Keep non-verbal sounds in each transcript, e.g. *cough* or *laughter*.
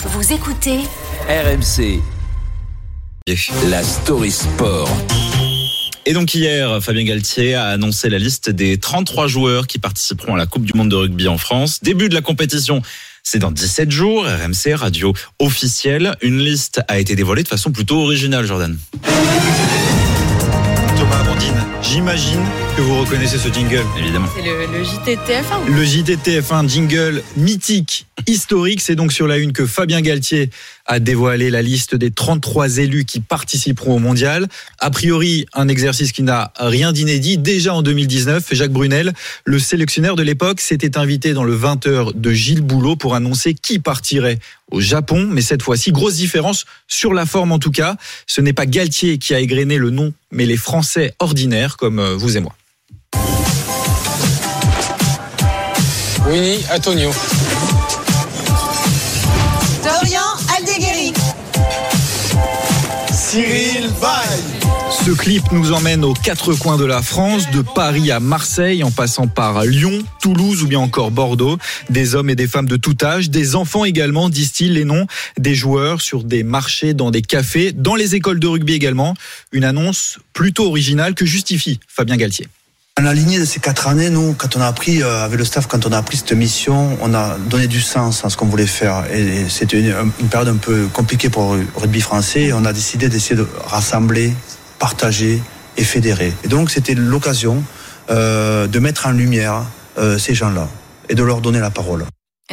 Vous écoutez RMC. La story sport. Et donc hier, Fabien Galtier a annoncé la liste des 33 joueurs qui participeront à la Coupe du Monde de rugby en France. Début de la compétition, c'est dans 17 jours. RMC, radio officielle. Une liste a été dévoilée de façon plutôt originale, Jordan. J'imagine que vous reconnaissez ce jingle. Évidemment. C'est le, le JT de TF1. Le JTTF1 jingle mythique, historique, c'est donc sur la une que Fabien Galtier a dévoilé la liste des 33 élus qui participeront au mondial. A priori, un exercice qui n'a rien d'inédit. Déjà en 2019, Jacques Brunel, le sélectionneur de l'époque, s'était invité dans le 20h de Gilles Boulot pour annoncer qui partirait au Japon. Mais cette fois-ci, grosse différence sur la forme en tout cas. Ce n'est pas Galtier qui a égrené le nom, mais les Français ordinaires comme euh, vous et moi. Winnie Antonio. Ce clip nous emmène aux quatre coins de la France, de Paris à Marseille, en passant par Lyon, Toulouse ou bien encore Bordeaux. Des hommes et des femmes de tout âge, des enfants également, disent-ils les noms, des joueurs sur des marchés, dans des cafés, dans les écoles de rugby également. Une annonce plutôt originale que justifie Fabien Galtier. On a aligné de ces quatre années, nous, quand on a appris, euh, avec le staff, quand on a appris cette mission, on a donné du sens à ce qu'on voulait faire. Et, c'était une, période un peu compliquée pour le rugby français. On a décidé d'essayer de rassembler, partager et fédérer. Et donc, c'était l'occasion euh, de mettre en lumière euh, ces gens-là et de leur donner la parole.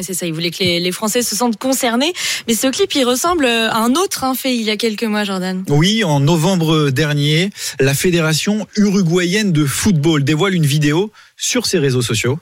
C'est ça, il voulait que les, Français se sentent concernés. Mais ce clip, il ressemble à un autre hein, fait il y a quelques mois, Jordan. Oui, en novembre dernier, la Fédération uruguayenne de football dévoile une vidéo sur ses réseaux sociaux.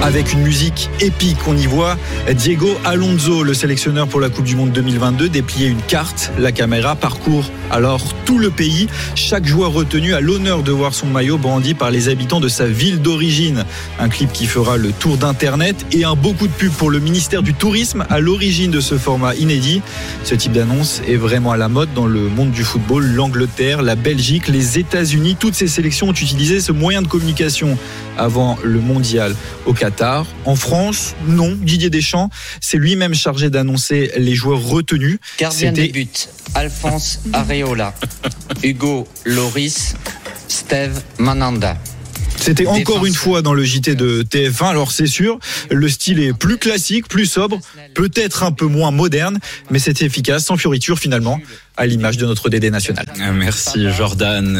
Avec une musique épique, on y voit Diego Alonso, le sélectionneur pour la Coupe du Monde 2022, déplier une carte. La caméra parcourt alors tout le pays. Chaque joueur retenu a l'honneur de voir son maillot brandi par les habitants de sa ville d'origine. Un clip qui fera le tour d'Internet et un beau coup de pub pour le ministère du Tourisme à l'origine de ce format inédit. Ce type d'annonce est vraiment à la mode dans le monde du football. L'Angleterre, la Belgique, les États-Unis, toutes ces sélections ont utilisé ce moyen de communication avant le mondial au Qatar. En France, non. Didier Deschamps, c'est lui-même chargé d'annoncer les joueurs retenus. Gardien C'était- Alphonse Areola, *laughs* Hugo Loris, Steve Mananda. C'était encore une fois dans le JT de TF1. Alors c'est sûr, le style est plus classique, plus sobre, peut-être un peu moins moderne, mais c'est efficace, sans fioriture finalement, à l'image de notre DD national. Merci, Jordan.